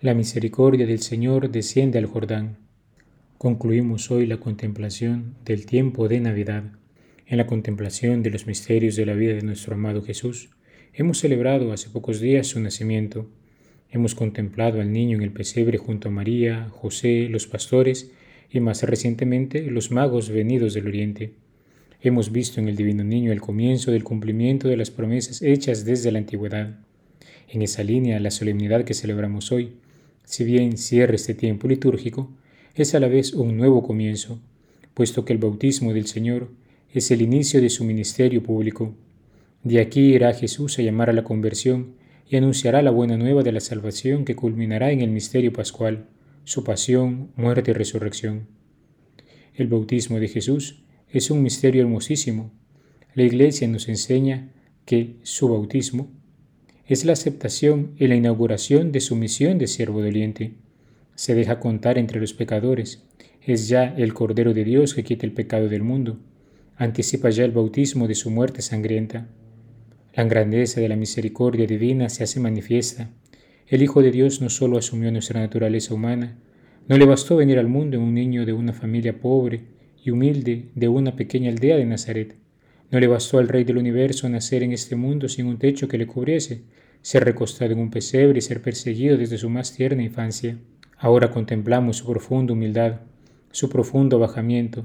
La misericordia del Señor desciende al Jordán. Concluimos hoy la contemplación del tiempo de Navidad. En la contemplación de los misterios de la vida de nuestro amado Jesús, hemos celebrado hace pocos días su nacimiento. Hemos contemplado al niño en el pesebre junto a María, José, los pastores y más recientemente los magos venidos del Oriente. Hemos visto en el divino niño el comienzo del cumplimiento de las promesas hechas desde la antigüedad. En esa línea, la solemnidad que celebramos hoy si bien cierra este tiempo litúrgico, es a la vez un nuevo comienzo, puesto que el bautismo del Señor es el inicio de su ministerio público. De aquí irá Jesús a llamar a la conversión y anunciará la buena nueva de la salvación que culminará en el misterio pascual, su pasión, muerte y resurrección. El bautismo de Jesús es un misterio hermosísimo. La Iglesia nos enseña que su bautismo es la aceptación y la inauguración de su misión de siervo doliente. Se deja contar entre los pecadores. Es ya el Cordero de Dios que quita el pecado del mundo. Anticipa ya el bautismo de su muerte sangrienta. La grandeza de la misericordia divina se hace manifiesta. El Hijo de Dios no solo asumió nuestra naturaleza humana, no le bastó venir al mundo en un niño de una familia pobre y humilde de una pequeña aldea de Nazaret. No le bastó al Rey del universo nacer en este mundo sin un techo que le cubriese, ser recostado en un pesebre y ser perseguido desde su más tierna infancia. Ahora contemplamos su profunda humildad, su profundo bajamiento.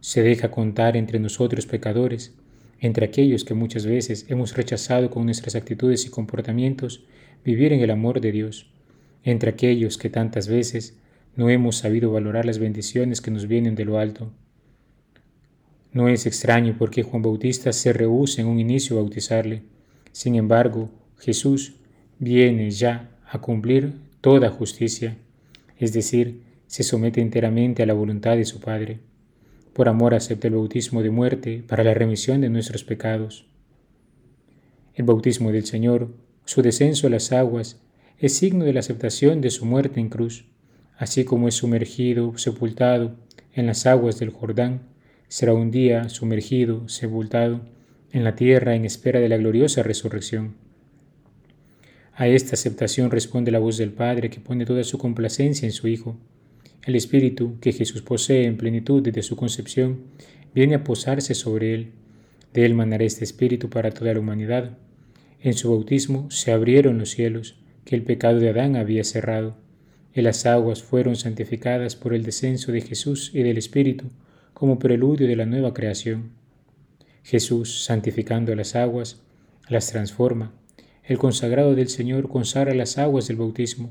Se deja contar entre nosotros pecadores, entre aquellos que muchas veces hemos rechazado con nuestras actitudes y comportamientos vivir en el amor de Dios, entre aquellos que tantas veces no hemos sabido valorar las bendiciones que nos vienen de lo alto. No es extraño porque Juan Bautista se rehúsa en un inicio a bautizarle. Sin embargo, Jesús viene ya a cumplir toda justicia, es decir, se somete enteramente a la voluntad de su Padre. Por amor acepta el bautismo de muerte para la remisión de nuestros pecados. El bautismo del Señor, su descenso a las aguas, es signo de la aceptación de su muerte en cruz, así como es sumergido, sepultado en las aguas del Jordán, será un día sumergido, sepultado en la tierra en espera de la gloriosa resurrección. A esta aceptación responde la voz del Padre que pone toda su complacencia en su Hijo. El Espíritu que Jesús posee en plenitud desde su concepción viene a posarse sobre él. De él mandará este Espíritu para toda la humanidad. En su bautismo se abrieron los cielos que el pecado de Adán había cerrado, y las aguas fueron santificadas por el descenso de Jesús y del Espíritu como preludio de la nueva creación. Jesús, santificando las aguas, las transforma el consagrado del Señor consagra las aguas del bautismo.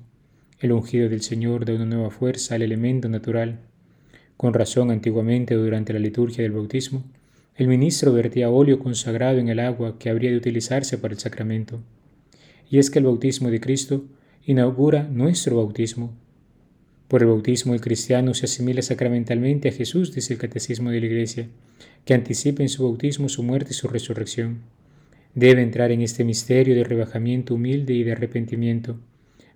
El ungido del Señor da una nueva fuerza al elemento natural. Con razón, antiguamente, durante la liturgia del bautismo, el ministro vertía óleo consagrado en el agua que habría de utilizarse para el sacramento. Y es que el bautismo de Cristo inaugura nuestro bautismo. Por el bautismo el cristiano se asimila sacramentalmente a Jesús, dice el Catecismo de la Iglesia, que anticipa en su bautismo su muerte y su resurrección debe entrar en este misterio de rebajamiento humilde y de arrepentimiento,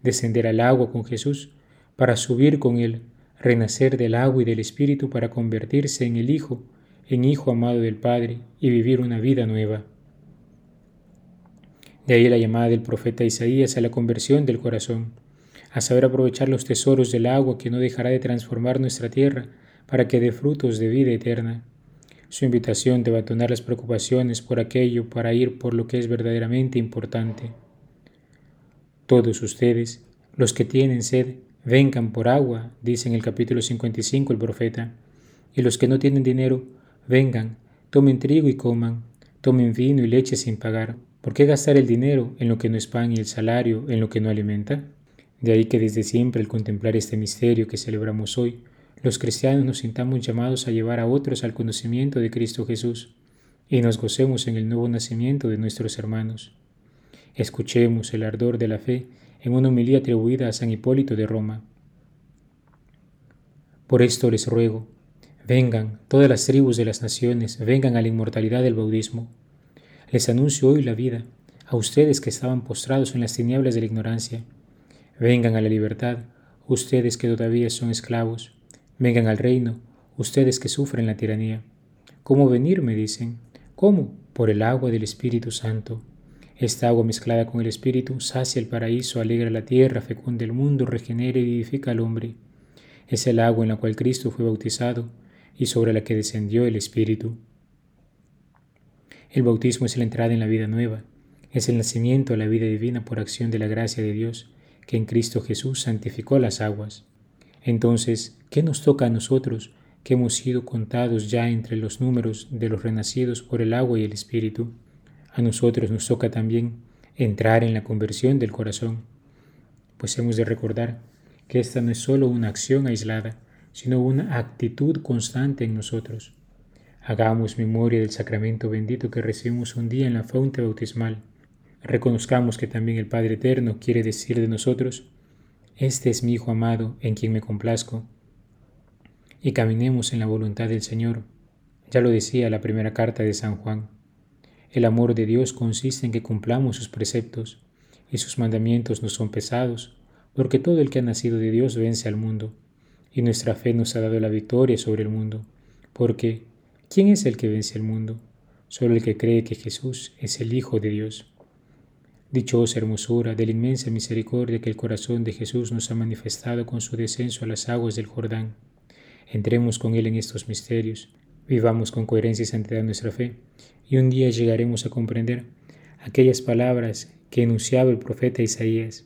descender al agua con Jesús para subir con Él, renacer del agua y del Espíritu para convertirse en el Hijo, en Hijo amado del Padre y vivir una vida nueva. De ahí la llamada del profeta Isaías a la conversión del corazón, a saber aprovechar los tesoros del agua que no dejará de transformar nuestra tierra para que dé frutos de vida eterna su invitación de abandonar las preocupaciones por aquello para ir por lo que es verdaderamente importante. Todos ustedes, los que tienen sed, vengan por agua, dice en el capítulo 55 el profeta, y los que no tienen dinero, vengan, tomen trigo y coman, tomen vino y leche sin pagar. ¿Por qué gastar el dinero en lo que no es pan y el salario en lo que no alimenta? De ahí que desde siempre el contemplar este misterio que celebramos hoy, los cristianos nos sintamos llamados a llevar a otros al conocimiento de Cristo Jesús y nos gocemos en el nuevo nacimiento de nuestros hermanos. Escuchemos el ardor de la fe en una homilía atribuida a San Hipólito de Roma. Por esto les ruego, vengan todas las tribus de las naciones, vengan a la inmortalidad del bautismo. Les anuncio hoy la vida, a ustedes que estaban postrados en las tinieblas de la ignorancia. Vengan a la libertad, ustedes que todavía son esclavos. Vengan al reino, ustedes que sufren la tiranía. ¿Cómo venir? me dicen. ¿Cómo? Por el agua del Espíritu Santo. Esta agua mezclada con el Espíritu sacia el paraíso, alegra la tierra, fecunda el mundo, regenera y vivifica al hombre. Es el agua en la cual Cristo fue bautizado y sobre la que descendió el Espíritu. El bautismo es la entrada en la vida nueva, es el nacimiento a la vida divina por acción de la gracia de Dios, que en Cristo Jesús santificó las aguas. Entonces, ¿qué nos toca a nosotros que hemos sido contados ya entre los números de los renacidos por el agua y el Espíritu? A nosotros nos toca también entrar en la conversión del corazón, pues hemos de recordar que esta no es solo una acción aislada, sino una actitud constante en nosotros. Hagamos memoria del sacramento bendito que recibimos un día en la fuente bautismal. Reconozcamos que también el Padre Eterno quiere decir de nosotros, Este es mi Hijo amado en quien me complazco. Y caminemos en la voluntad del Señor. Ya lo decía la primera carta de San Juan. El amor de Dios consiste en que cumplamos sus preceptos, y sus mandamientos no son pesados, porque todo el que ha nacido de Dios vence al mundo, y nuestra fe nos ha dado la victoria sobre el mundo, porque ¿Quién es el que vence el mundo? Solo el que cree que Jesús es el Hijo de Dios. Dichosa hermosura de la inmensa misericordia que el corazón de Jesús nos ha manifestado con su descenso a las aguas del Jordán. Entremos con Él en estos misterios, vivamos con coherencia y santidad nuestra fe, y un día llegaremos a comprender aquellas palabras que enunciaba el profeta Isaías.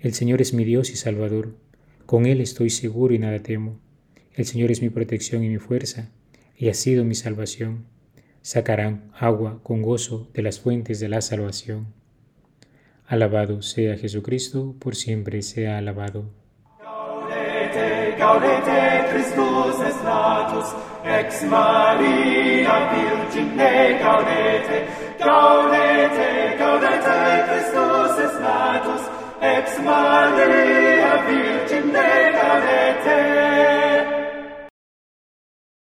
El Señor es mi Dios y Salvador, con Él estoy seguro y nada temo. El Señor es mi protección y mi fuerza y ha sido mi salvación. Sacarán agua con gozo de las fuentes de la salvación. Alabado sea Jesucristo, por siempre sea alabado. gaudete, gaudete, Christus es natus, ex Maria Virgine, gaudete, gaudete, gaudete, Christus es natus, ex Maria Virgine, gaudete.